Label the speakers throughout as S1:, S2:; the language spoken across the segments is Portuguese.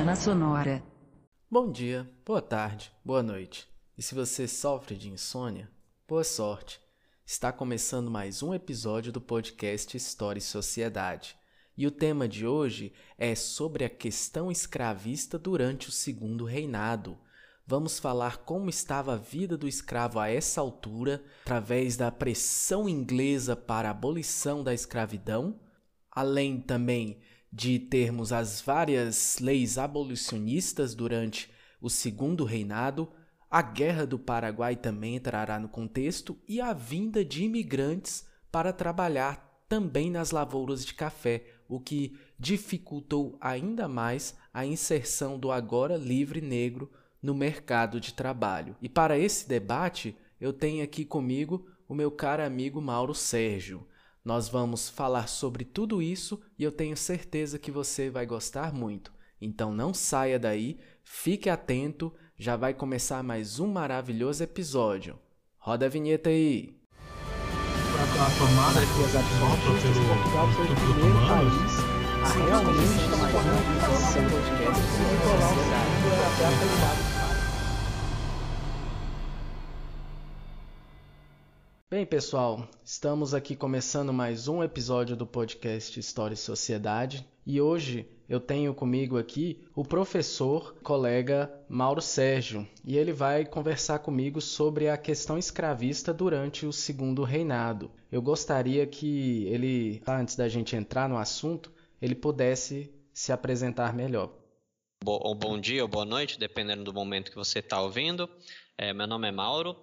S1: Semana Sonora.
S2: Bom dia, boa tarde, boa noite. E se você sofre de insônia, boa sorte. Está começando mais um episódio do podcast História e Sociedade. E o tema de hoje é sobre a questão escravista durante o Segundo Reinado. Vamos falar como estava a vida do escravo a essa altura, através da pressão inglesa para a abolição da escravidão, além também de termos as várias leis abolicionistas durante o Segundo Reinado, a Guerra do Paraguai também entrará no contexto e a vinda de imigrantes para trabalhar também nas lavouras de café, o que dificultou ainda mais a inserção do agora livre negro no mercado de trabalho. E para esse debate, eu tenho aqui comigo o meu caro amigo Mauro Sérgio. Nós vamos falar sobre tudo isso e eu tenho certeza que você vai gostar muito. Então não saia daí, fique atento, já vai começar mais um maravilhoso episódio. Roda a vinheta aí!
S3: a tomada que as realmente tomar
S2: Bem, pessoal, estamos aqui começando mais um episódio do podcast História e Sociedade e hoje eu tenho comigo aqui o professor, colega Mauro Sérgio, e ele vai conversar comigo sobre a questão escravista durante o Segundo Reinado. Eu gostaria que ele, antes da gente entrar no assunto, ele pudesse se apresentar melhor.
S4: Bom, bom dia ou boa noite, dependendo do momento que você está ouvindo. É, meu nome é Mauro,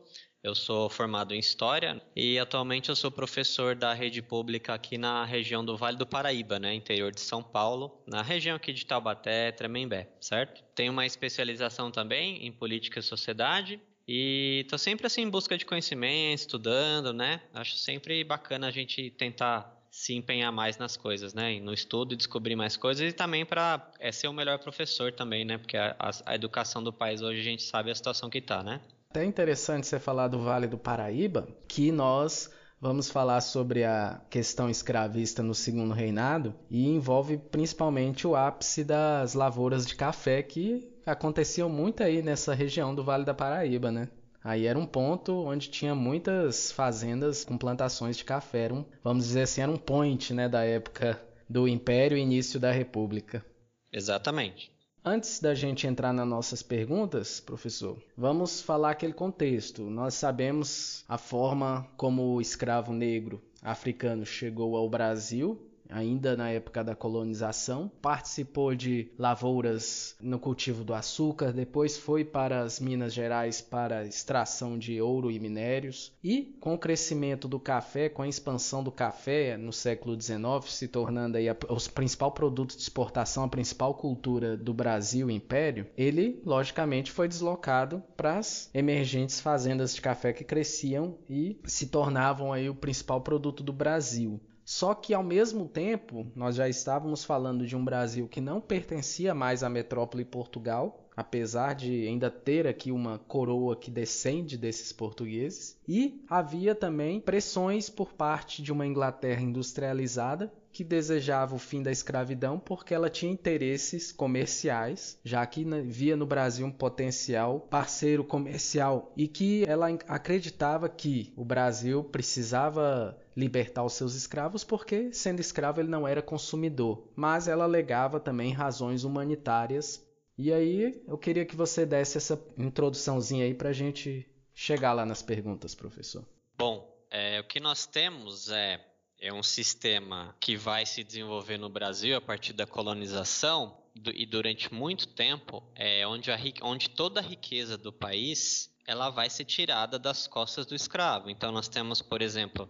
S4: eu sou formado em História e atualmente eu sou professor da rede pública aqui na região do Vale do Paraíba, né, interior de São Paulo, na região aqui de Taubaté, Tremembé, certo? Tenho uma especialização também em política e sociedade e estou sempre assim em busca de conhecimento, estudando, né? Acho sempre bacana a gente tentar se empenhar mais nas coisas, né? No estudo e descobrir mais coisas e também para é, ser o melhor professor também, né? Porque a, a educação do país hoje a gente sabe a situação que está, né?
S2: Até interessante você falar do Vale do Paraíba, que nós vamos falar sobre a questão escravista no segundo reinado e envolve principalmente o ápice das lavouras de café que aconteciam muito aí nessa região do Vale da Paraíba, né? Aí era um ponto onde tinha muitas fazendas com plantações de café, era um, vamos dizer assim, era um point, né, da época do Império e início da República.
S4: Exatamente.
S2: Antes da gente entrar nas nossas perguntas, professor, vamos falar aquele contexto. Nós sabemos a forma como o escravo negro africano chegou ao Brasil ainda na época da colonização, participou de lavouras no cultivo do açúcar, depois foi para as Minas Gerais para extração de ouro e minérios, e com o crescimento do café, com a expansão do café no século XIX, se tornando aí a, o principal produto de exportação, a principal cultura do Brasil Império, ele logicamente foi deslocado para as emergentes fazendas de café que cresciam e se tornavam aí o principal produto do Brasil. Só que ao mesmo tempo, nós já estávamos falando de um Brasil que não pertencia mais à metrópole Portugal, apesar de ainda ter aqui uma coroa que descende desses portugueses, e havia também pressões por parte de uma Inglaterra industrializada que desejava o fim da escravidão porque ela tinha interesses comerciais, já que via no Brasil um potencial parceiro comercial e que ela acreditava que o Brasil precisava libertar os seus escravos porque, sendo escravo, ele não era consumidor. Mas ela alegava também razões humanitárias. E aí eu queria que você desse essa introduçãozinha aí para a gente chegar lá nas perguntas, professor.
S4: Bom, é, o que nós temos é é um sistema que vai se desenvolver no Brasil a partir da colonização e durante muito tempo é onde, a, onde toda a riqueza do país ela vai ser tirada das costas do escravo. Então nós temos, por exemplo,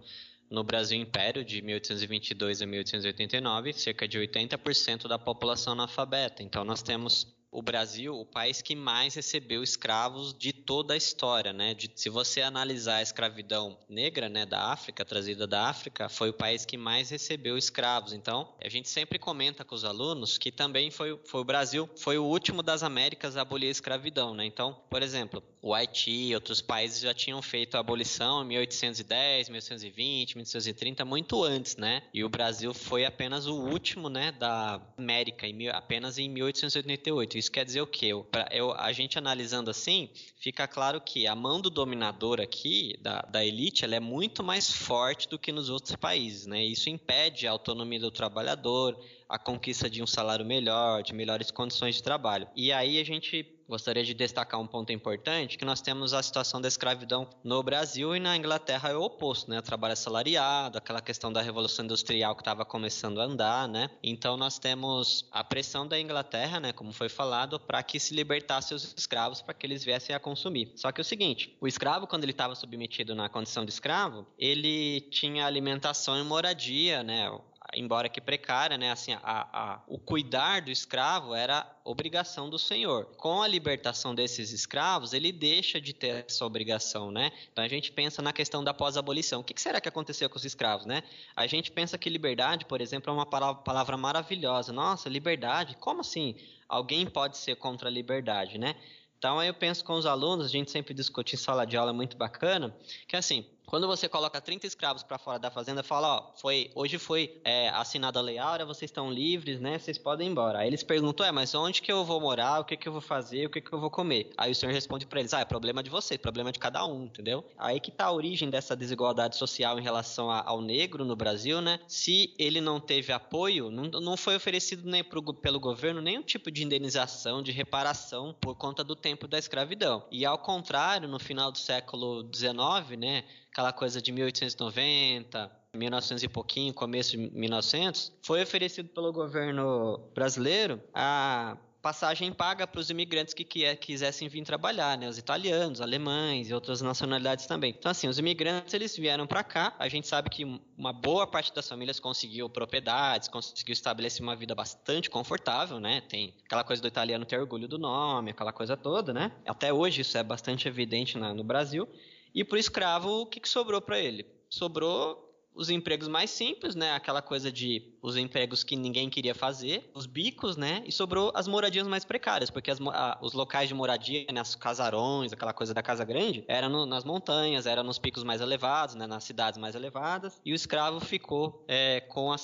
S4: no Brasil Império de 1822 a 1889, cerca de 80% da população analfabeta. Então nós temos o Brasil, o país que mais recebeu escravos de toda a história, né? De, se você analisar a escravidão negra, né, da África, trazida da África, foi o país que mais recebeu escravos. Então, a gente sempre comenta com os alunos que também foi, foi o Brasil, foi o último das Américas a abolir a escravidão, né? Então, por exemplo, o Haiti e outros países já tinham feito a abolição em 1810, 1820, 1830, muito antes, né? E o Brasil foi apenas o último, né, da América, em, apenas em 1888. Isso quer dizer o quê? Eu, eu, a gente analisando assim, fica claro que a mão do dominador aqui, da, da elite, ela é muito mais forte do que nos outros países, né? Isso impede a autonomia do trabalhador, a conquista de um salário melhor, de melhores condições de trabalho. E aí a gente gostaria de destacar um ponto importante, que nós temos a situação da escravidão no Brasil e na Inglaterra é o oposto, né? O trabalho assalariado, aquela questão da revolução industrial que estava começando a andar, né? Então nós temos a pressão da Inglaterra, né, como foi falado, para que se libertasse os escravos para que eles viessem a consumir. Só que é o seguinte, o escravo quando ele estava submetido na condição de escravo, ele tinha alimentação e moradia, né? Embora que precária, né, assim, a, a, o cuidar do escravo era obrigação do senhor. Com a libertação desses escravos, ele deixa de ter essa obrigação, né? Então a gente pensa na questão da pós-abolição. O que será que aconteceu com os escravos, né? A gente pensa que liberdade, por exemplo, é uma palavra maravilhosa. Nossa, liberdade? Como assim? Alguém pode ser contra a liberdade, né? Então aí eu penso com os alunos, a gente sempre discute em sala de aula muito bacana, que assim, quando você coloca 30 escravos para fora da fazenda, fala, ó, foi, hoje foi é, assinada a lei áurea, vocês estão livres, né? Vocês podem ir embora. Aí eles perguntam, é, mas onde que eu vou morar? O que que eu vou fazer? O que que eu vou comer? Aí o senhor responde para eles, ah, é problema de vocês, problema de cada um, entendeu? Aí que tá a origem dessa desigualdade social em relação a, ao negro no Brasil, né? Se ele não teve apoio, não, não foi oferecido nem pro, pelo governo nenhum tipo de indenização, de reparação por conta do tempo da escravidão. E ao contrário, no final do século XIX, né? Aquela coisa de 1890, 1900 e pouquinho, começo de 1900, foi oferecido pelo governo brasileiro a passagem paga para os imigrantes que quisessem vir trabalhar, né? Os italianos, alemães e outras nacionalidades também. Então, assim, os imigrantes eles vieram para cá. A gente sabe que uma boa parte das famílias conseguiu propriedades, conseguiu estabelecer uma vida bastante confortável, né? Tem aquela coisa do italiano ter orgulho do nome, aquela coisa toda, né? Até hoje isso é bastante evidente na, no Brasil. E para o escravo, o que, que sobrou para ele? Sobrou os empregos mais simples, né? Aquela coisa de os empregos que ninguém queria fazer, os bicos, né? E sobrou as moradias mais precárias, porque as, a, os locais de moradia, né? Os casarões, aquela coisa da casa grande, eram no, nas montanhas, eram nos picos mais elevados, né? Nas cidades mais elevadas. E o escravo ficou é, com, a,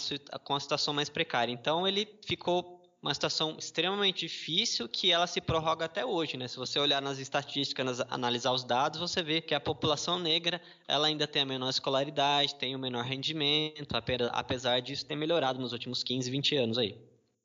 S4: com a situação mais precária. Então ele ficou uma situação extremamente difícil que ela se prorroga até hoje, né? Se você olhar nas estatísticas, analisar os dados, você vê que a população negra ela ainda tem a menor escolaridade, tem o menor rendimento, apesar disso ter melhorado nos últimos 15, 20 anos aí.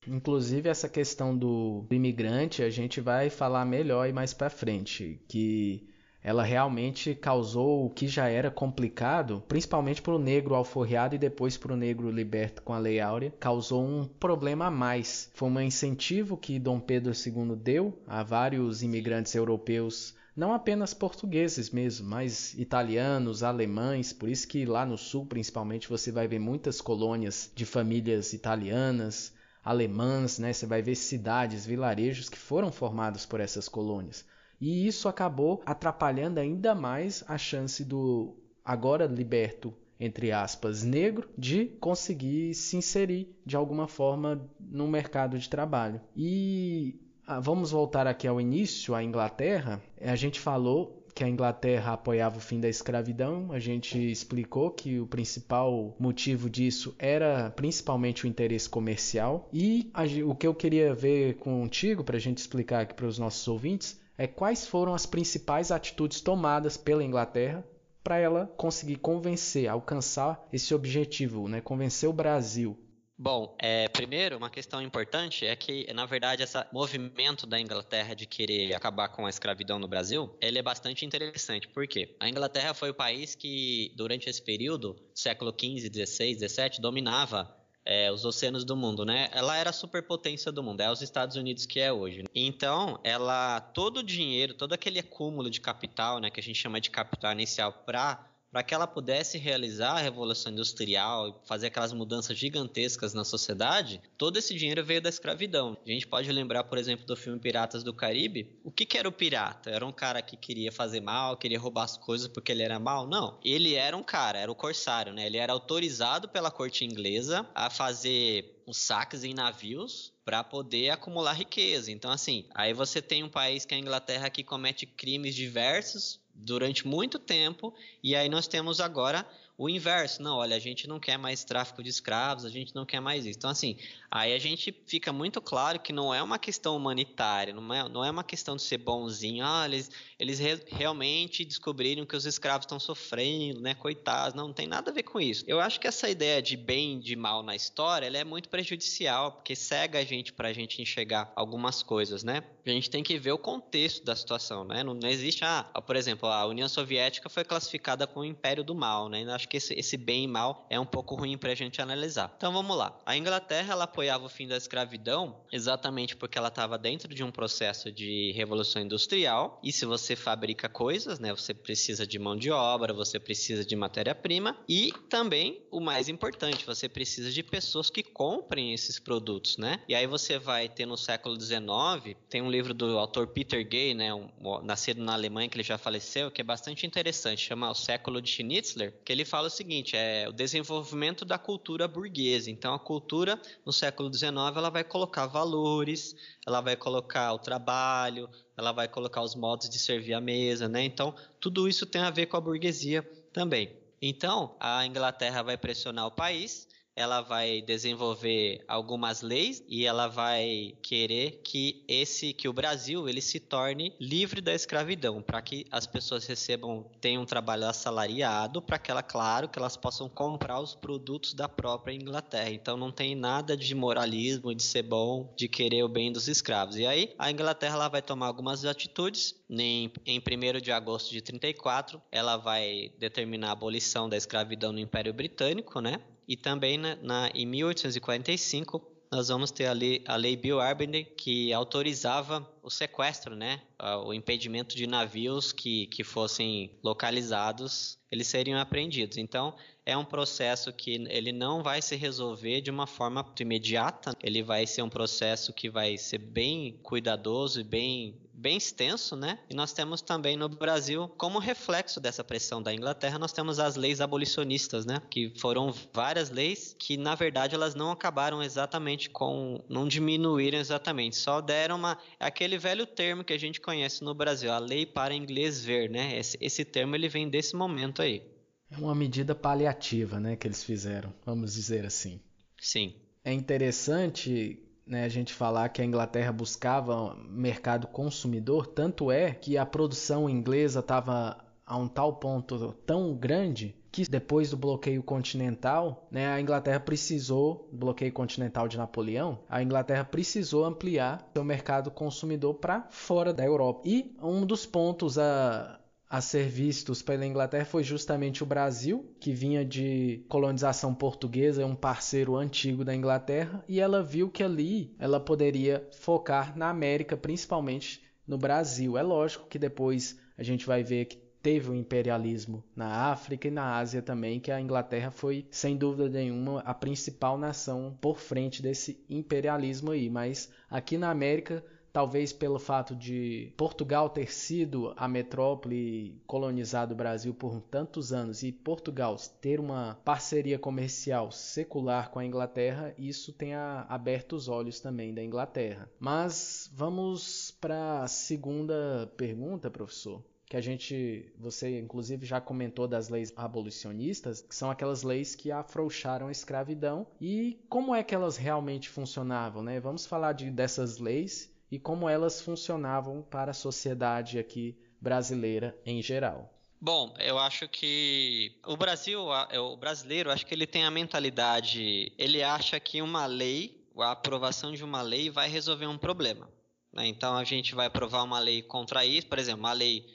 S2: Inclusive essa questão do imigrante a gente vai falar melhor e mais para frente, que ela realmente causou o que já era complicado, principalmente para o negro alforriado e depois para o negro liberto com a Lei Áurea, causou um problema a mais. Foi um incentivo que Dom Pedro II deu a vários imigrantes europeus não apenas portugueses mesmo, mas italianos, alemães, por isso que lá no sul, principalmente, você vai ver muitas colônias de famílias italianas, alemãs, né? Você vai ver cidades, vilarejos que foram formados por essas colônias. E isso acabou atrapalhando ainda mais a chance do agora liberto, entre aspas, negro, de conseguir se inserir de alguma forma no mercado de trabalho. E ah, vamos voltar aqui ao início, à Inglaterra. A gente falou que a Inglaterra apoiava o fim da escravidão. A gente explicou que o principal motivo disso era principalmente o interesse comercial. E a, o que eu queria ver contigo, para a gente explicar aqui para os nossos ouvintes, é quais foram as principais atitudes tomadas pela Inglaterra para ela conseguir convencer, alcançar esse objetivo, né? convencer o Brasil.
S4: Bom, é, primeiro, uma questão importante é que, na verdade, esse movimento da Inglaterra de querer acabar com a escravidão no Brasil, ele é bastante interessante. Por quê? A Inglaterra foi o país que, durante esse período, século XV, XVI, XVII, dominava é, os oceanos do mundo, né? Ela era a superpotência do mundo, é os Estados Unidos que é hoje. Então, ela todo o dinheiro, todo aquele acúmulo de capital, né, que a gente chama de capital inicial para para que ela pudesse realizar a revolução industrial e fazer aquelas mudanças gigantescas na sociedade, todo esse dinheiro veio da escravidão. A gente pode lembrar, por exemplo, do filme Piratas do Caribe. O que, que era o pirata? Era um cara que queria fazer mal, queria roubar as coisas porque ele era mal? Não. Ele era um cara, era o corsário, né? Ele era autorizado pela corte inglesa a fazer os saques em navios para poder acumular riqueza. Então, assim, aí você tem um país que é a Inglaterra que comete crimes diversos durante muito tempo, e aí nós temos agora o inverso. Não, olha, a gente não quer mais tráfico de escravos, a gente não quer mais isso. Então, assim, aí a gente fica muito claro que não é uma questão humanitária, não é, não é uma questão de ser bonzinho. Ah, eles, eles re, realmente descobriram que os escravos estão sofrendo, né? Coitados. Não, não tem nada a ver com isso. Eu acho que essa ideia de bem e de mal na história, ela é muito prejudicial, porque cega a gente para a gente enxergar algumas coisas, né? A gente tem que ver o contexto da situação, né? Não, não existe, ah, por exemplo, a União Soviética foi classificada como o Império do Mal, né? Acho que esse, esse bem e mal é um pouco ruim para a gente analisar. Então vamos lá. A Inglaterra ela apoiava o fim da escravidão exatamente porque ela estava dentro de um processo de revolução industrial e se você fabrica coisas, né, você precisa de mão de obra, você precisa de matéria-prima e também o mais importante, você precisa de pessoas que comprem esses produtos, né? E aí você vai ter no século XIX, tem um livro do autor Peter Gay, né, um, nascido na Alemanha que ele já faleceu, que é bastante interessante, chama O Século de Schnitzler, que ele fala fala o seguinte, é o desenvolvimento da cultura burguesa. Então, a cultura no século XIX ela vai colocar valores, ela vai colocar o trabalho, ela vai colocar os modos de servir a mesa, né? Então, tudo isso tem a ver com a burguesia também. Então, a Inglaterra vai pressionar o país ela vai desenvolver algumas leis e ela vai querer que esse que o Brasil ele se torne livre da escravidão, para que as pessoas recebam tenham um trabalho assalariado, para que ela claro que elas possam comprar os produtos da própria Inglaterra. Então não tem nada de moralismo, de ser bom, de querer o bem dos escravos. E aí a Inglaterra ela vai tomar algumas atitudes. Em, em 1 de agosto de 34, ela vai determinar a abolição da escravidão no Império Britânico, né? E também na, na, em 1845 nós vamos ter a lei, a lei Bill Arbender que autorizava o sequestro, né? O impedimento de navios que, que fossem localizados, eles seriam apreendidos. Então, é um processo que ele não vai se resolver de uma forma imediata, ele vai ser um processo que vai ser bem cuidadoso e bem bem extenso, né? E nós temos também no Brasil, como reflexo dessa pressão da Inglaterra, nós temos as leis abolicionistas, né? Que foram várias leis que, na verdade, elas não acabaram exatamente com. não diminuíram exatamente, só deram uma. aquele velho termo que a gente conhece no Brasil, a lei para inglês ver, né? Esse, esse termo ele vem desse momento aí.
S2: É uma medida paliativa, né? Que eles fizeram, vamos dizer assim.
S4: Sim.
S2: É interessante né, a gente falar que a Inglaterra buscava mercado consumidor, tanto é que a produção inglesa estava a um tal ponto tão grande que depois do bloqueio continental, né, a Inglaterra precisou, bloqueio continental de Napoleão, a Inglaterra precisou ampliar seu mercado consumidor para fora da Europa. E um dos pontos a, a ser vistos pela Inglaterra foi justamente o Brasil, que vinha de colonização portuguesa, é um parceiro antigo da Inglaterra, e ela viu que ali ela poderia focar na América, principalmente no Brasil. É lógico que depois a gente vai ver que teve o imperialismo na África e na Ásia também, que a Inglaterra foi, sem dúvida nenhuma, a principal nação por frente desse imperialismo aí. Mas aqui na América talvez pelo fato de Portugal ter sido a metrópole colonizada do Brasil por tantos anos e Portugal ter uma parceria comercial secular com a Inglaterra, isso tenha aberto os olhos também da Inglaterra. Mas vamos para a segunda pergunta, professor que a gente, você inclusive já comentou das leis abolicionistas, que são aquelas leis que afrouxaram a escravidão e como é que elas realmente funcionavam, né? Vamos falar de, dessas leis e como elas funcionavam para a sociedade aqui brasileira em geral.
S4: Bom, eu acho que o Brasil, o brasileiro, acho que ele tem a mentalidade, ele acha que uma lei, a aprovação de uma lei vai resolver um problema. Né? Então a gente vai aprovar uma lei contra isso, por exemplo, uma lei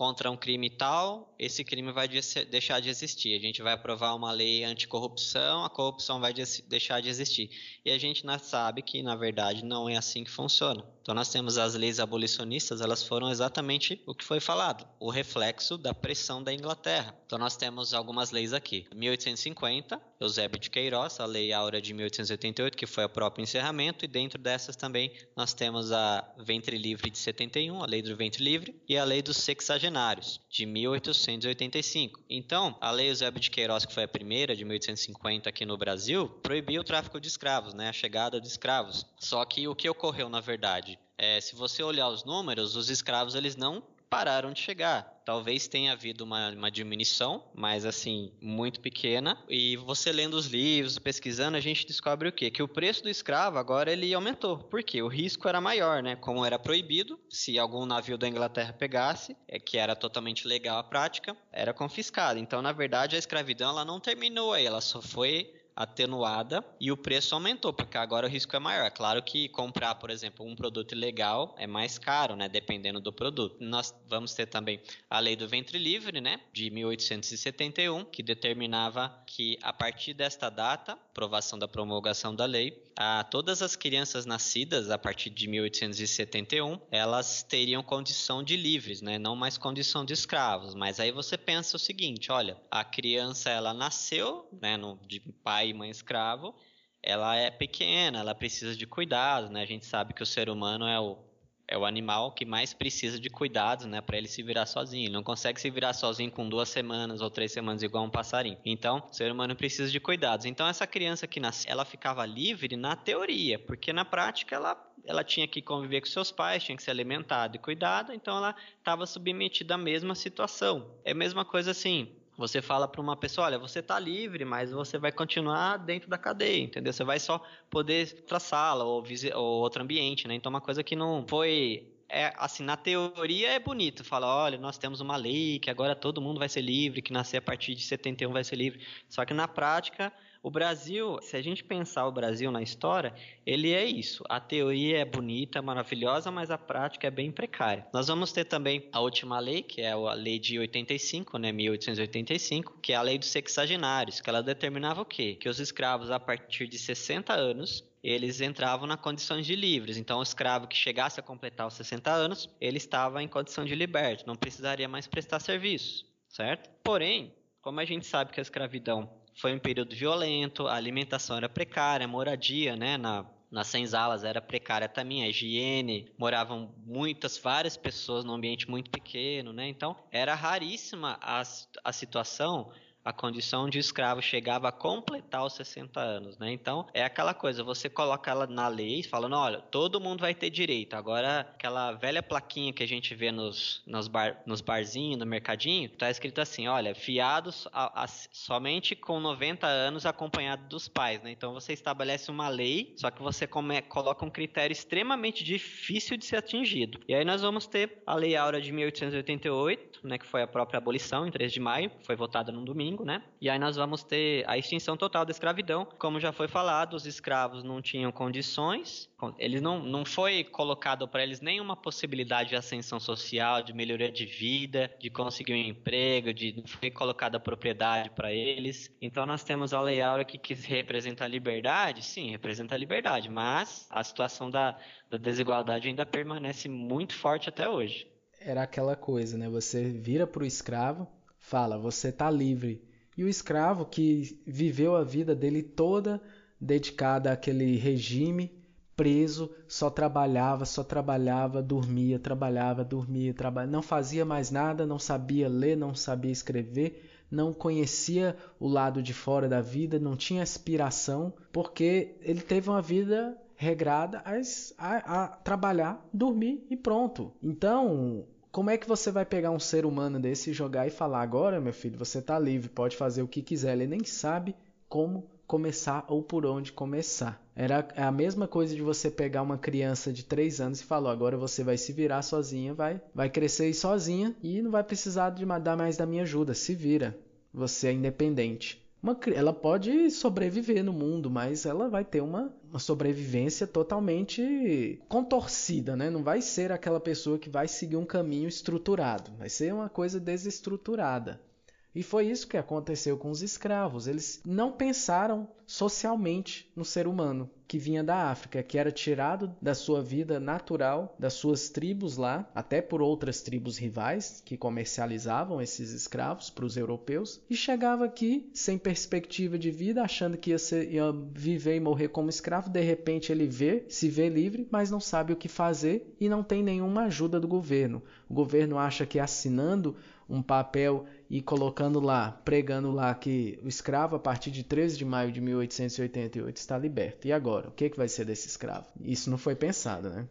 S4: contra um crime tal, esse crime vai deixar de existir. A gente vai aprovar uma lei anticorrupção, a corrupção vai deixar de existir. E a gente sabe que, na verdade, não é assim que funciona. Então nós temos as leis abolicionistas, elas foram exatamente o que foi falado, o reflexo da pressão da Inglaterra. Então nós temos algumas leis aqui. 1850, Eusébio de Queiroz, a Lei Áurea de 1888, que foi o próprio encerramento, e dentro dessas também nós temos a Ventre Livre de 71, a Lei do Ventre Livre, e a Lei dos Sexagenários, de 1885. Então, a Lei Eusébio de Queiroz, que foi a primeira, de 1850 aqui no Brasil, proibiu o tráfico de escravos, né, a chegada de escravos. Só que o que ocorreu na verdade? É, se você olhar os números, os escravos eles não pararam de chegar. Talvez tenha havido uma, uma, diminuição, mas assim, muito pequena. E você lendo os livros, pesquisando, a gente descobre o quê? Que o preço do escravo agora ele aumentou. Por quê? O risco era maior, né? Como era proibido, se algum navio da Inglaterra pegasse, é que era totalmente legal a prática, era confiscado. Então, na verdade, a escravidão ela não terminou aí, ela só foi atenuada e o preço aumentou, porque agora o risco é maior. É claro que comprar, por exemplo, um produto ilegal é mais caro, né, dependendo do produto. Nós vamos ter também a lei do ventre livre, né, de 1871, que determinava que a partir desta data, aprovação da promulgação da lei, a todas as crianças nascidas a partir de 1871, elas teriam condição de livres, né, não mais condição de escravos. Mas aí você pensa o seguinte, olha, a criança ela nasceu, né, no, de pai e mãe escravo, ela é pequena, ela precisa de cuidados, né? A gente sabe que o ser humano é o, é o animal que mais precisa de cuidados, né? Para ele se virar sozinho. Ele não consegue se virar sozinho com duas semanas ou três semanas igual um passarinho. Então, o ser humano precisa de cuidados. Então, essa criança que nasce, ela ficava livre na teoria, porque na prática ela ela tinha que conviver com seus pais, tinha que ser alimentada e cuidada, então ela estava submetida à mesma situação. É a mesma coisa assim, você fala para uma pessoa, olha, você está livre, mas você vai continuar dentro da cadeia, entendeu? Você vai só poder outra sala ou, ou outro ambiente, né? Então, uma coisa que não foi é assim, na teoria é bonito, fala, olha, nós temos uma lei que agora todo mundo vai ser livre, que nascer a partir de 71 vai ser livre. Só que na prática o Brasil, se a gente pensar o Brasil na história, ele é isso. A teoria é bonita, maravilhosa, mas a prática é bem precária. Nós vamos ter também a última lei, que é a lei de 85, né, 1885, que é a lei dos sexagenários, que ela determinava o quê? Que os escravos a partir de 60 anos eles entravam na condições de livres. Então, o escravo que chegasse a completar os 60 anos, ele estava em condição de liberto, não precisaria mais prestar serviço, certo? Porém, como a gente sabe que a escravidão foi um período violento, a alimentação era precária, a moradia, né, na, nas senzalas era precária também, a higiene, moravam muitas, várias pessoas num ambiente muito pequeno, né? Então, era raríssima a, a situação a condição de escravo chegava a completar os 60 anos, né? Então, é aquela coisa, você coloca ela na lei, falando, olha, todo mundo vai ter direito. Agora, aquela velha plaquinha que a gente vê nos, nos, bar, nos barzinhos, no mercadinho, tá escrito assim, olha, fiados a, a, somente com 90 anos acompanhado dos pais, né? Então, você estabelece uma lei, só que você come, coloca um critério extremamente difícil de ser atingido. E aí nós vamos ter a Lei Áurea de 1888, né, que foi a própria abolição, em 3 de maio, foi votada num domingo, né? E aí nós vamos ter a extinção total da escravidão. Como já foi falado, os escravos não tinham condições, eles não, não foi colocado para eles nenhuma possibilidade de ascensão social, de melhoria de vida, de conseguir um emprego, de não foi colocada propriedade para eles. Então nós temos a Lei Áurea que, que representa a liberdade, sim, representa a liberdade, mas a situação da, da desigualdade ainda permanece muito forte até hoje.
S2: Era aquela coisa, né? Você vira para o escravo, fala, você está livre. E o escravo que viveu a vida dele toda dedicada àquele regime, preso, só trabalhava, só trabalhava, dormia, trabalhava, dormia, trabalhava, não fazia mais nada, não sabia ler, não sabia escrever, não conhecia o lado de fora da vida, não tinha aspiração, porque ele teve uma vida regrada a, a, a trabalhar, dormir e pronto. Então, como é que você vai pegar um ser humano desse e jogar e falar agora, meu filho, você está livre, pode fazer o que quiser. Ele nem sabe como começar ou por onde começar. Era a mesma coisa de você pegar uma criança de 3 anos e falar, agora você vai se virar sozinha, vai, vai crescer sozinha e não vai precisar de dar mais da minha ajuda, se vira. Você é independente. Uma, ela pode sobreviver no mundo, mas ela vai ter uma, uma sobrevivência totalmente contorcida, né? Não vai ser aquela pessoa que vai seguir um caminho estruturado, vai ser uma coisa desestruturada. E foi isso que aconteceu com os escravos. Eles não pensaram socialmente no ser humano que vinha da África, que era tirado da sua vida natural, das suas tribos lá, até por outras tribos rivais que comercializavam esses escravos para os europeus, e chegava aqui sem perspectiva de vida, achando que ia, ser, ia viver e morrer como escravo. De repente ele vê, se vê livre, mas não sabe o que fazer e não tem nenhuma ajuda do governo. O governo acha que assinando um papel e colocando lá, pregando lá que o escravo a partir de 13 de maio de 1888 está liberto. E agora, o que, que vai ser desse escravo? Isso não foi pensado, né?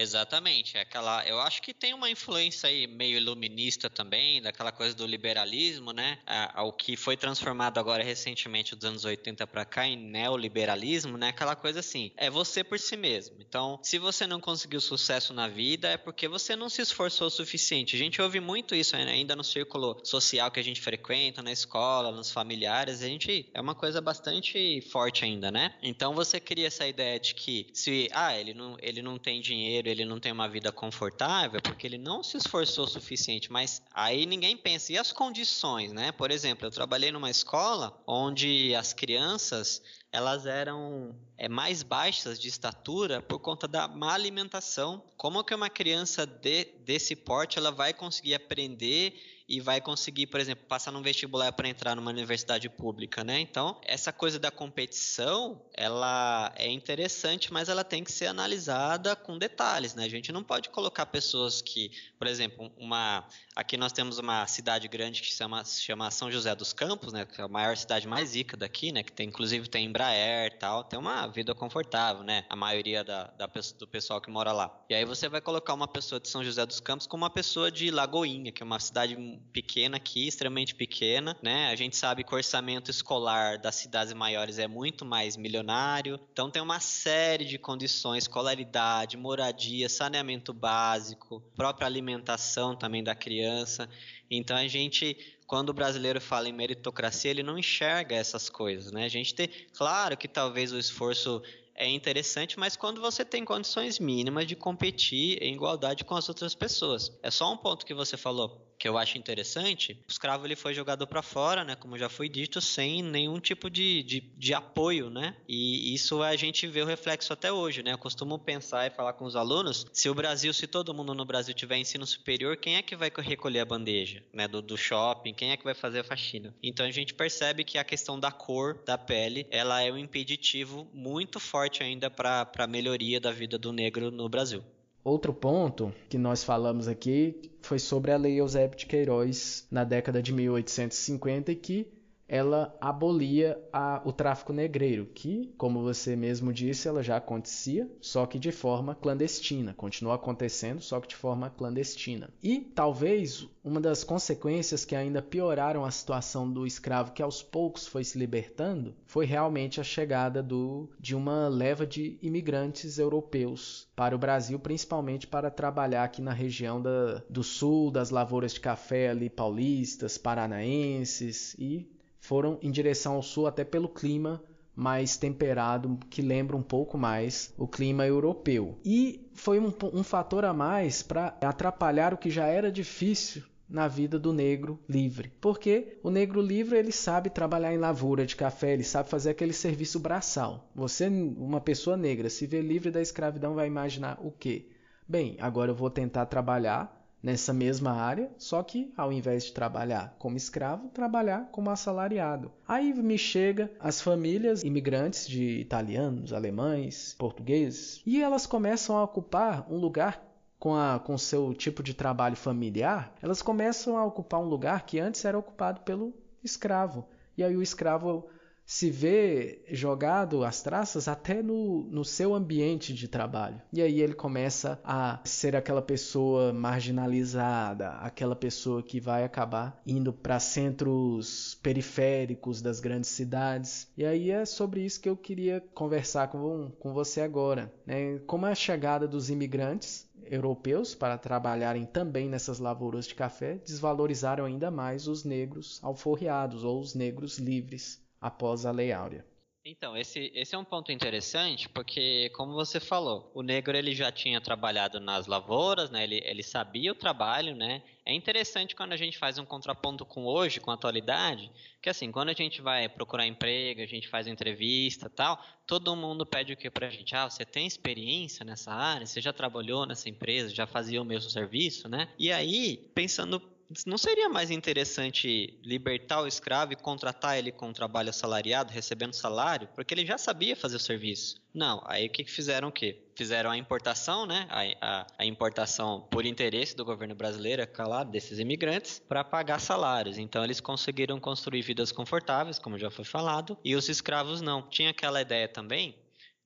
S4: Exatamente, é aquela, eu acho que tem uma influência aí meio iluminista também, daquela coisa do liberalismo, né? Ao que foi transformado agora recentemente dos anos 80 para cá em neoliberalismo, né? Aquela coisa assim, é você por si mesmo. Então, se você não conseguiu sucesso na vida, é porque você não se esforçou o suficiente. A gente ouve muito isso ainda no círculo social que a gente frequenta, na escola, nos familiares, a gente é uma coisa bastante forte ainda, né? Então você cria essa ideia de que se ah, ele não, ele não tem dinheiro ele não tem uma vida confortável porque ele não se esforçou o suficiente. Mas aí ninguém pensa. E as condições, né? Por exemplo, eu trabalhei numa escola onde as crianças elas eram é, mais baixas de estatura por conta da má alimentação. Como que uma criança de, desse porte ela vai conseguir aprender e vai conseguir, por exemplo, passar num vestibular para entrar numa universidade pública, né? Então, essa coisa da competição, ela é interessante, mas ela tem que ser analisada com detalhes, né? A gente não pode colocar pessoas que, por exemplo, uma aqui nós temos uma cidade grande que se chama, se chama São José dos Campos, né? Que é a maior cidade mais rica daqui, né? Que tem, inclusive tem Embraer, tal, tem uma vida confortável, né? A maioria da, da, do pessoal que mora lá. E aí você vai colocar uma pessoa de São José dos Campos com uma pessoa de Lagoinha, que é uma cidade pequena aqui, extremamente pequena, né? A gente sabe que o orçamento escolar das cidades maiores é muito mais milionário, então tem uma série de condições, escolaridade, moradia, saneamento básico, própria alimentação também da criança. Então a gente quando o brasileiro fala em meritocracia, ele não enxerga essas coisas, né? A gente tem, claro que talvez o esforço é interessante, mas quando você tem condições mínimas de competir em igualdade com as outras pessoas. É só um ponto que você falou que eu acho interessante, o escravo ele foi jogado para fora, né, como já foi dito, sem nenhum tipo de, de, de, apoio, né? E isso a gente vê o reflexo até hoje, né? Eu costumo pensar e falar com os alunos, se o Brasil, se todo mundo no Brasil tiver ensino superior, quem é que vai recolher a bandeja, né, do, do shopping? Quem é que vai fazer a faxina? Então a gente percebe que a questão da cor da pele, ela é um impeditivo muito forte ainda para a melhoria da vida do negro no Brasil.
S2: Outro ponto que nós falamos aqui foi sobre a Lei Eusébio de Queiroz na década de 1850 e que ela abolia a, o tráfico negreiro, que, como você mesmo disse, ela já acontecia, só que de forma clandestina. Continua acontecendo, só que de forma clandestina. E talvez uma das consequências que ainda pioraram a situação do escravo, que aos poucos foi se libertando, foi realmente a chegada do, de uma leva de imigrantes europeus para o Brasil, principalmente para trabalhar aqui na região da, do sul, das lavouras de café ali paulistas, paranaenses e foram em direção ao sul até pelo clima mais temperado, que lembra um pouco mais o clima europeu. E foi um, um fator a mais para atrapalhar o que já era difícil na vida do negro livre. Porque o negro livre ele sabe trabalhar em lavoura de café, ele sabe fazer aquele serviço braçal. Você, uma pessoa negra, se vê livre da escravidão, vai imaginar o quê? Bem, agora eu vou tentar trabalhar nessa mesma área, só que ao invés de trabalhar como escravo, trabalhar como assalariado. Aí me chega as famílias imigrantes de italianos, alemães, portugueses, e elas começam a ocupar um lugar com a com seu tipo de trabalho familiar, elas começam a ocupar um lugar que antes era ocupado pelo escravo. E aí o escravo se vê jogado às traças até no, no seu ambiente de trabalho. E aí ele começa a ser aquela pessoa marginalizada, aquela pessoa que vai acabar indo para centros periféricos das grandes cidades. E aí é sobre isso que eu queria conversar com, com você agora. Né? Como a chegada dos imigrantes europeus para trabalharem também nessas lavouras de café desvalorizaram ainda mais os negros alforriados ou os negros livres após a Lei Áurea.
S4: Então, esse, esse é um ponto interessante, porque, como você falou, o negro ele já tinha trabalhado nas lavouras, né? ele, ele sabia o trabalho, né? É interessante quando a gente faz um contraponto com hoje, com a atualidade, que assim, quando a gente vai procurar emprego, a gente faz entrevista tal, todo mundo pede o que pra gente? Ah, você tem experiência nessa área? Você já trabalhou nessa empresa? Já fazia o mesmo serviço, né? E aí, pensando não seria mais interessante libertar o escravo e contratar ele com um trabalho assalariado, recebendo salário, porque ele já sabia fazer o serviço? Não, aí o que fizeram o quê? Fizeram a importação, né? A, a, a importação por interesse do governo brasileiro, é claro, desses imigrantes, para pagar salários. Então eles conseguiram construir vidas confortáveis, como já foi falado, e os escravos não. Tinha aquela ideia também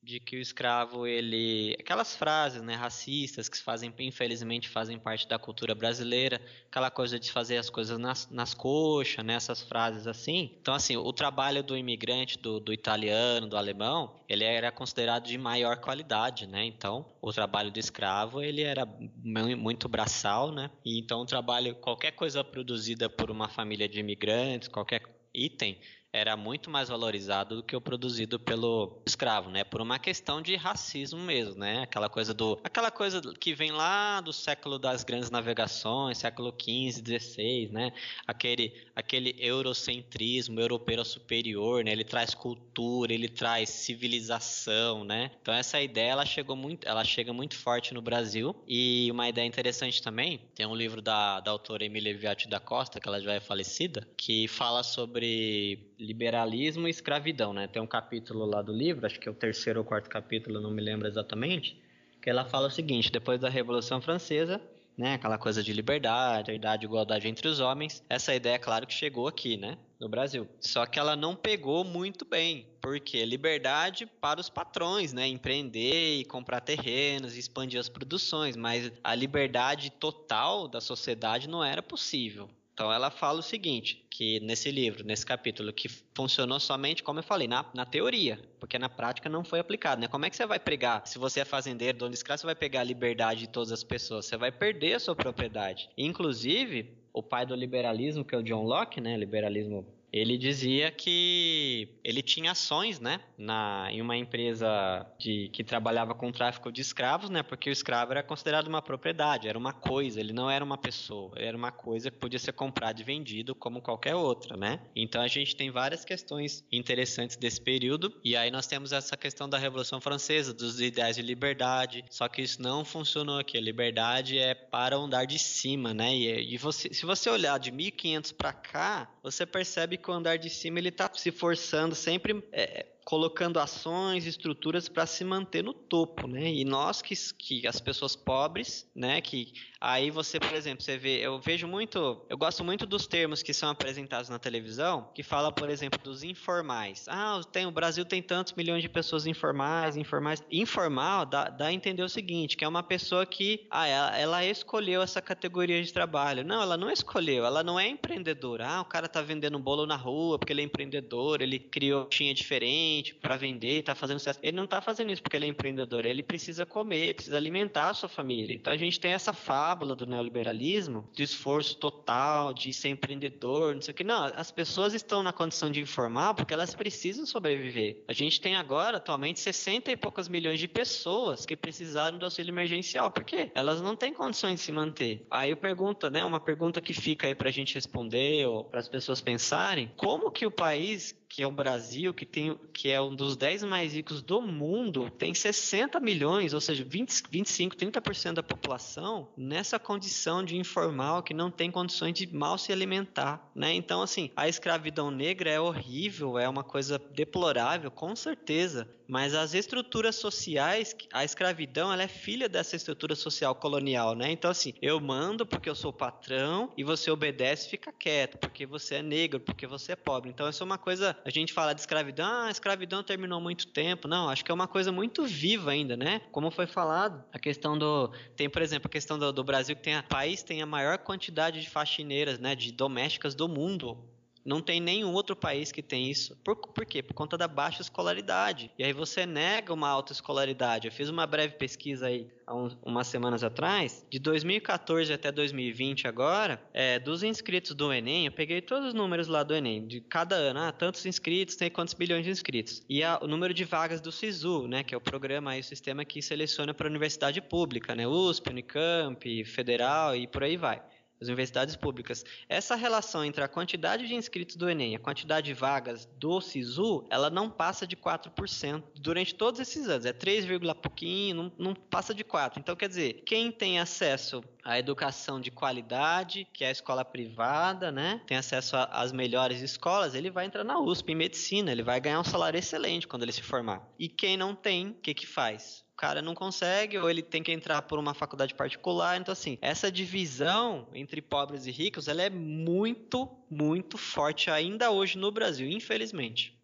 S4: de que o escravo ele aquelas frases né racistas que fazem infelizmente fazem parte da cultura brasileira aquela coisa de fazer as coisas nas, nas coxas né essas frases assim. Então assim o trabalho do imigrante do, do italiano do alemão ele era considerado de maior qualidade né? Então o trabalho do escravo ele era muito braçal né? E então o trabalho qualquer coisa produzida por uma família de imigrantes qualquer item era muito mais valorizado do que o produzido pelo escravo, né? Por uma questão de racismo mesmo, né? Aquela coisa do, aquela coisa que vem lá do século das grandes navegações, século 15, 16, né? Aquele, aquele eurocentrismo, europeu superior, né? Ele traz cultura, ele traz civilização, né? Então essa ideia ela chegou muito, ela chega muito forte no Brasil e uma ideia interessante também tem um livro da, da autora Emília Viatti da Costa, que ela já é falecida, que fala sobre liberalismo e escravidão, né? Tem um capítulo lá do livro, acho que é o terceiro ou quarto capítulo, não me lembro exatamente, que ela fala o seguinte: depois da Revolução Francesa, né, aquela coisa de liberdade, liberdade, igualdade entre os homens, essa ideia, claro, que chegou aqui, né, no Brasil. Só que ela não pegou muito bem, porque liberdade para os patrões, né, empreender e comprar terrenos, expandir as produções, mas a liberdade total da sociedade não era possível. Então ela fala o seguinte, que nesse livro, nesse capítulo, que funcionou somente, como eu falei, na, na teoria, porque na prática não foi aplicado, né? Como é que você vai pregar, se você é fazendeiro, dono de escravo, você vai pegar a liberdade de todas as pessoas, você vai perder a sua propriedade. Inclusive, o pai do liberalismo, que é o John Locke, né, liberalismo ele dizia que ele tinha ações, né, na, em uma empresa de, que trabalhava com tráfico de escravos, né, porque o escravo era considerado uma propriedade, era uma coisa, ele não era uma pessoa, era uma coisa que podia ser comprado e vendido como qualquer outra, né. Então a gente tem várias questões interessantes desse período e aí nós temos essa questão da Revolução Francesa, dos ideais de liberdade, só que isso não funcionou aqui. A liberdade é para andar de cima, né, e, e você, se você olhar de 1500 para cá, você percebe que o andar de cima ele está se forçando sempre é, colocando ações, estruturas para se manter no topo, né? E nós que, que as pessoas pobres, né? Que aí você, por exemplo, você vê, eu vejo muito, eu gosto muito dos termos que são apresentados na televisão, que fala, por exemplo, dos informais. Ah, tem, o Brasil tem tantos milhões de pessoas informais, informais. Informal dá, dá a entender o seguinte, que é uma pessoa que, ah, ela, ela escolheu essa categoria de trabalho. Não, ela não escolheu, ela não é empreendedora. Ah, o cara tá vendendo bolo na rua porque ele é empreendedor, ele criou tinha diferente para vender, está fazendo sucesso. Ele não está fazendo isso porque ele é empreendedor, ele precisa comer, precisa alimentar a sua família. Então a gente tem essa fábula do neoliberalismo, de esforço total, de ser empreendedor, não sei o que. Não, as pessoas estão na condição de informar porque elas precisam sobreviver. A gente tem agora, atualmente, 60 e poucas milhões de pessoas que precisaram do auxílio emergencial. Por quê? Elas não têm condições de se manter. Aí eu pergunto, né, uma pergunta que fica aí para a gente responder ou para as pessoas pensarem, como que o país que é o Brasil, que, tem, que é um dos 10 mais ricos do mundo, tem 60 milhões, ou seja, 20, 25, 30% da população nessa condição de informal, que não tem condições de mal se alimentar. Né? Então, assim, a escravidão negra é horrível, é uma coisa deplorável, com certeza, mas as estruturas sociais, a escravidão, ela é filha dessa estrutura social colonial, né? Então, assim, eu mando porque eu sou patrão e você obedece fica quieto, porque você é negro, porque você é pobre. Então, isso é uma coisa, a gente fala de escravidão, ah, a escravidão terminou muito tempo. Não, acho que é uma coisa muito viva ainda, né? Como foi falado, a questão do. Tem, por exemplo, a questão do, do Brasil, que tem a, país tem a maior quantidade de faxineiras, né? De domésticas do mundo Não tem nenhum outro país que tem isso. Por, por quê? Por conta da baixa escolaridade. E aí você nega uma alta escolaridade. Eu fiz uma breve pesquisa aí há um, umas semanas atrás. De 2014 até 2020 agora, é, dos inscritos do Enem, eu peguei todos os números lá do Enem. De cada ano, ah, tantos inscritos, tem quantos bilhões de inscritos. E a, o número de vagas do SISU, né? Que é o programa aí, o sistema que seleciona para a universidade pública, né? USP, Unicamp, Federal e por aí vai as universidades públicas. Essa relação entre a quantidade de inscritos do Enem e a quantidade de vagas do SISU, ela não passa de 4% durante todos esses anos. É 3, pouquinho, não, não passa de 4%. Então, quer dizer, quem tem acesso à educação de qualidade, que é a escola privada, né? Tem acesso às melhores escolas, ele vai entrar na USP em medicina, ele vai ganhar um salário excelente quando ele se formar. E quem não tem, o que que faz? Cara não consegue, ou ele tem que entrar por uma faculdade particular. Então, assim, essa divisão entre pobres e ricos, ela é muito, muito forte ainda hoje no Brasil, infelizmente.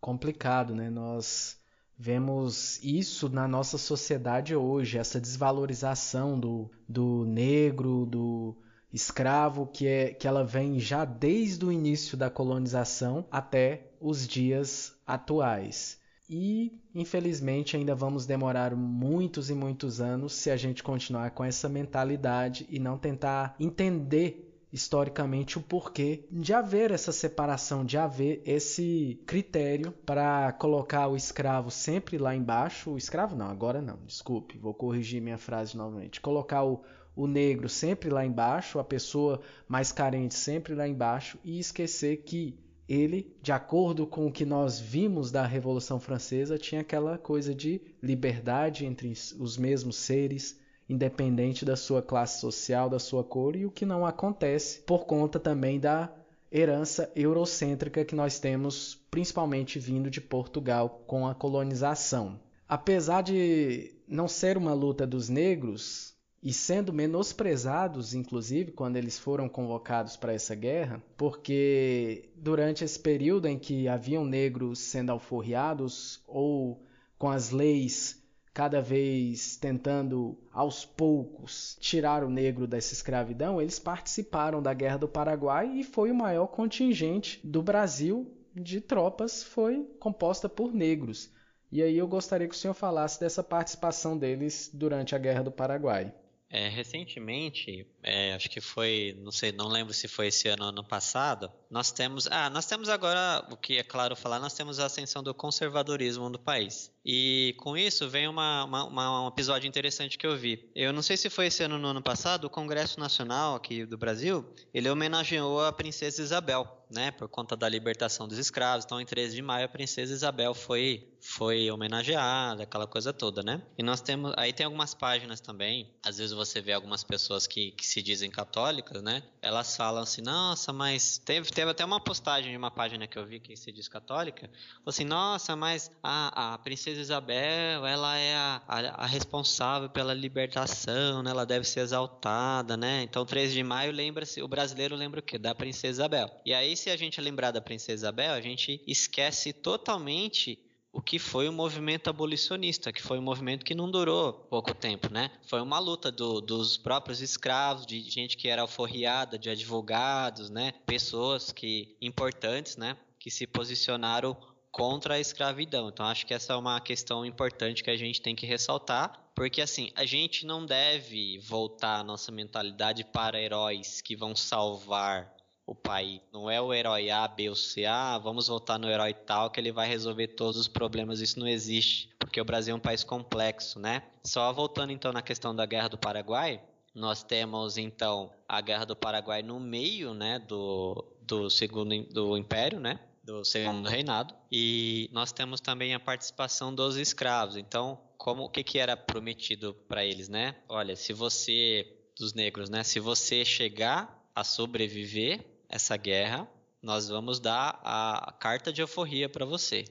S2: Complicado, né? Nós vemos isso na nossa sociedade hoje, essa desvalorização do, do negro, do escravo, que, é, que ela vem já desde o início da colonização até os dias atuais. E, infelizmente, ainda vamos demorar muitos e muitos anos se a gente continuar com essa mentalidade e não tentar entender historicamente o porquê de haver essa separação, de haver esse critério para colocar o escravo sempre lá embaixo. O escravo não, agora não, desculpe, vou corrigir minha frase novamente. Colocar o, o negro sempre lá embaixo, a pessoa mais carente sempre lá embaixo e esquecer que ele, de acordo com o que nós vimos da Revolução Francesa, tinha aquela coisa de liberdade entre os mesmos seres, independente da sua classe social, da sua cor, e o que não acontece por conta também da herança eurocêntrica que nós temos, principalmente vindo de Portugal com a colonização. Apesar de não ser uma luta dos negros, e sendo menosprezados, inclusive, quando eles foram convocados para essa guerra, porque durante esse período em que haviam negros sendo alforriados ou com as leis cada vez tentando aos poucos tirar o negro dessa escravidão, eles participaram da Guerra do Paraguai e foi o maior contingente do Brasil de tropas foi composta por negros. E aí eu gostaria que o senhor falasse dessa participação deles durante a Guerra do Paraguai.
S4: É, recentemente, é, acho que foi, não sei, não lembro se foi esse ano ou ano passado, nós temos, ah, nós temos agora, o que é claro falar, nós temos a ascensão do conservadorismo no país. E com isso vem uma, uma, uma, um episódio interessante que eu vi. Eu não sei se foi esse ano ou no ano passado, o Congresso Nacional aqui do Brasil, ele homenageou a princesa Isabel, né, por conta da libertação dos escravos. Então, em 13 de maio, a princesa Isabel foi foi homenageada, aquela coisa toda, né? E nós temos, aí tem algumas páginas também, às vezes você vê algumas pessoas que, que se dizem católicas, né? Elas falam assim, nossa, mas teve, teve até uma postagem de uma página que eu vi que se diz católica, assim, nossa, mas a, a princesa Isabel, ela é a, a, a responsável pela libertação, né? Ela deve ser exaltada, né? Então, 13 de maio lembra-se, o brasileiro lembra o quê? Da princesa Isabel. E aí, se a gente lembrar da princesa Isabel, a gente esquece totalmente o que foi o movimento abolicionista, que foi um movimento que não durou pouco tempo, né? Foi uma luta do, dos próprios escravos, de gente que era alforriada, de advogados, né? Pessoas que importantes, né? Que se posicionaram contra a escravidão. Então acho que essa é uma questão importante que a gente tem que ressaltar, porque assim, a gente não deve voltar a nossa mentalidade para heróis que vão salvar o pai. Não é o herói A, B ou C. Ah, vamos voltar no herói tal que ele vai resolver todos os problemas. Isso não existe, porque o Brasil é um país complexo, né? Só voltando então na questão da Guerra do Paraguai, nós temos então a Guerra do Paraguai no meio, né, do, do segundo do Império, né? Do segundo reinado. E nós temos também a participação dos escravos. Então, como o que, que era prometido para eles, né? Olha, se você dos negros, né? Se você chegar a sobreviver, essa guerra, nós vamos dar a carta de alforria para você.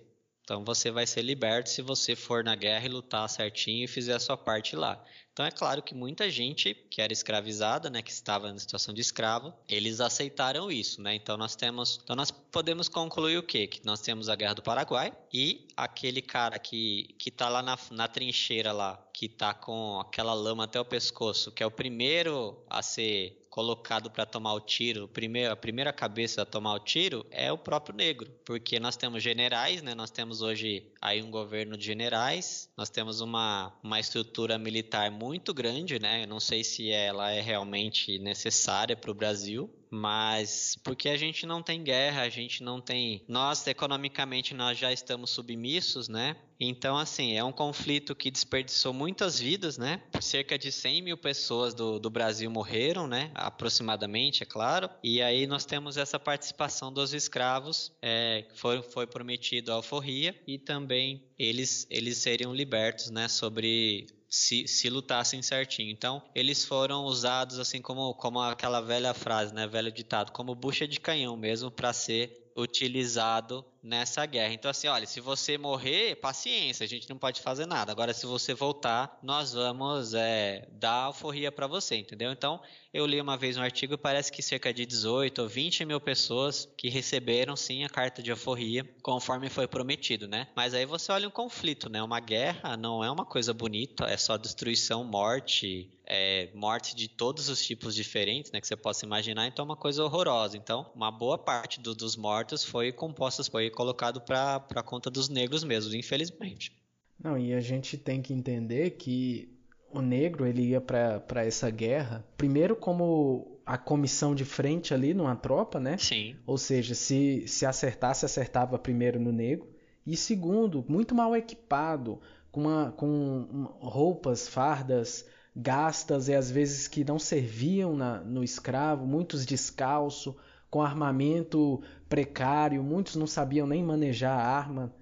S4: Então você vai ser liberto se você for na guerra e lutar certinho e fizer a sua parte lá. Então é claro que muita gente que era escravizada, né, que estava na situação de escravo, eles aceitaram isso, né? Então nós temos, então nós podemos concluir o quê? Que nós temos a Guerra do Paraguai e aquele cara que que tá lá na, na trincheira lá, que tá com aquela lama até o pescoço, que é o primeiro a ser colocado para tomar o tiro, primeiro, a primeira cabeça a tomar o tiro é o próprio negro, porque nós temos generais, né? Nós temos hoje aí um governo de generais, nós temos uma, uma estrutura militar muito grande, né? Eu não sei se ela é realmente necessária para o Brasil, mas porque a gente não tem guerra, a gente não tem. Nós, economicamente, nós já estamos submissos, né? Então, assim, é um conflito que desperdiçou muitas vidas, né? Cerca de 100 mil pessoas do, do Brasil morreram, né? Aproximadamente, é claro. E aí nós temos essa participação dos escravos, é, foi, foi prometido a alforria e também eles, eles seriam libertos, né? Sobre se, se lutassem certinho. Então, eles foram usados assim como, como aquela velha frase, né, velho ditado, como bucha de canhão mesmo para ser utilizado nessa guerra. Então, assim, olha, se você morrer, paciência, a gente não pode fazer nada. Agora, se você voltar, nós vamos é, dar alforria para você, entendeu? Então, eu li uma vez um artigo, parece que cerca de 18 ou 20 mil pessoas que receberam, sim, a carta de alforria, conforme foi prometido, né? Mas aí você olha um conflito, né? Uma guerra não é uma coisa bonita, é só destruição, morte, é, morte de todos os tipos diferentes, né, que você possa imaginar, então é uma coisa horrorosa. Então, uma boa parte do, dos mortos foi composta, foi colocado para a conta dos negros mesmo, infelizmente.
S2: Não, e a gente tem que entender que o negro ele ia para essa guerra primeiro como a comissão de frente ali numa tropa, né?
S4: Sim.
S2: Ou seja, se, se acertasse, acertava primeiro no negro. E segundo, muito mal equipado, com, uma, com roupas, fardas gastas e às vezes que não serviam na, no escravo, muitos descalço, com armamento precário, muitos não sabiam nem manejar a arma,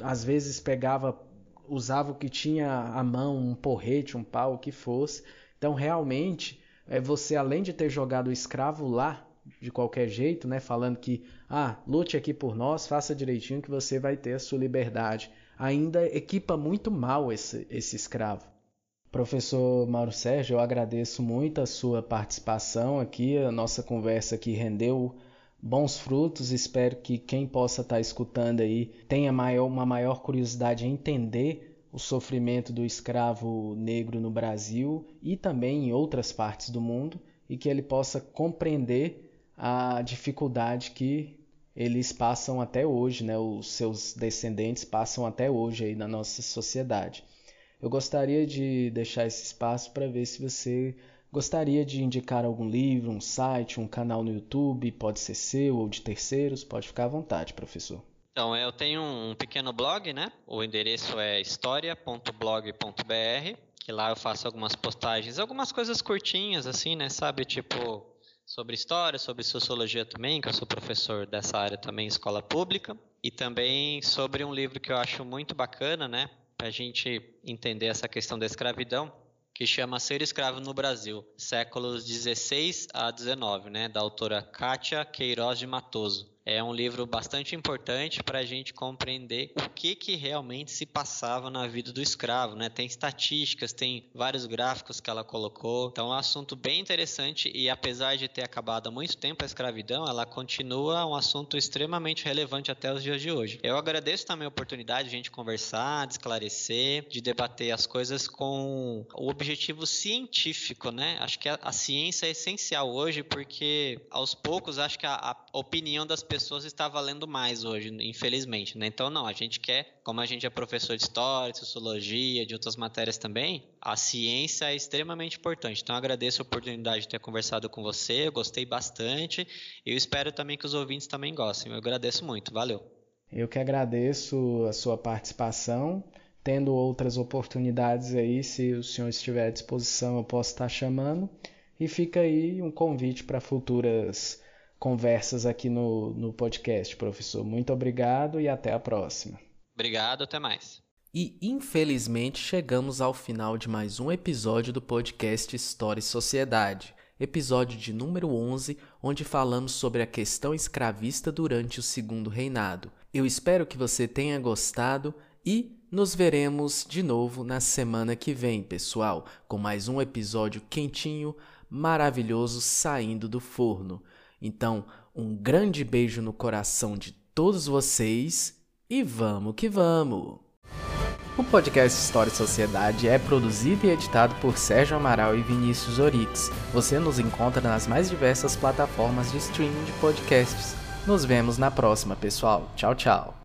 S2: às vezes pegava, usava o que tinha à mão, um porrete, um pau, o que fosse. Então realmente, é você além de ter jogado o escravo lá de qualquer jeito, né, falando que ah, lute aqui por nós, faça direitinho que você vai ter a sua liberdade, ainda equipa muito mal esse, esse escravo. Professor Mauro Sérgio, eu agradeço muito a sua participação aqui. A nossa conversa aqui rendeu bons frutos. Espero que quem possa estar escutando aí tenha maior, uma maior curiosidade em entender o sofrimento do escravo negro no Brasil e também em outras partes do mundo e que ele possa compreender a dificuldade que eles passam até hoje, né? Os seus descendentes passam até hoje aí na nossa sociedade. Eu gostaria de deixar esse espaço para ver se você gostaria de indicar algum livro, um site, um canal no YouTube, pode ser seu ou de terceiros, pode ficar à vontade, professor.
S4: Então, eu tenho um pequeno blog, né? O endereço é historia.blog.br, que lá eu faço algumas postagens, algumas coisas curtinhas, assim, né? Sabe, tipo, sobre história, sobre sociologia também, que eu sou professor dessa área também, escola pública, e também sobre um livro que eu acho muito bacana, né? Para a gente entender essa questão da escravidão, que chama Ser Escravo no Brasil, séculos 16 a 19, né, da autora Kátia Queiroz de Matoso é um livro bastante importante para a gente compreender o que, que realmente se passava na vida do escravo. Né? Tem estatísticas, tem vários gráficos que ela colocou. Então é um assunto bem interessante e apesar de ter acabado há muito tempo a escravidão, ela continua um assunto extremamente relevante até os dias de hoje. Eu agradeço também a oportunidade de a gente conversar, de esclarecer, de debater as coisas com o objetivo científico, né? Acho que a, a ciência é essencial hoje porque aos poucos acho que a, a opinião das pessoas pessoas está valendo mais hoje, infelizmente, né? Então, não, a gente quer, como a gente é professor de história, de sociologia, de outras matérias também, a ciência é extremamente importante. Então, agradeço a oportunidade de ter conversado com você, eu gostei bastante e eu espero também que os ouvintes também gostem. Eu agradeço muito, valeu.
S2: Eu que agradeço a sua participação. Tendo outras oportunidades aí, se o senhor estiver à disposição, eu posso estar chamando. E fica aí um convite para futuras conversas aqui no, no podcast, professor. Muito obrigado e até a próxima.
S4: Obrigado, até mais.
S2: E infelizmente chegamos ao final de mais um episódio do podcast História e Sociedade, episódio de número 11, onde falamos sobre a questão escravista durante o Segundo Reinado. Eu espero que você tenha gostado E nos veremos de novo na semana que vem, pessoal, com mais um episódio quentinho, maravilhoso saindo do forno. Então, um grande beijo no coração de todos vocês e vamos que vamos! O podcast História e Sociedade é produzido e editado por Sérgio Amaral e Vinícius Orix. Você nos encontra nas mais diversas plataformas de streaming de podcasts. Nos vemos na próxima, pessoal. Tchau, tchau.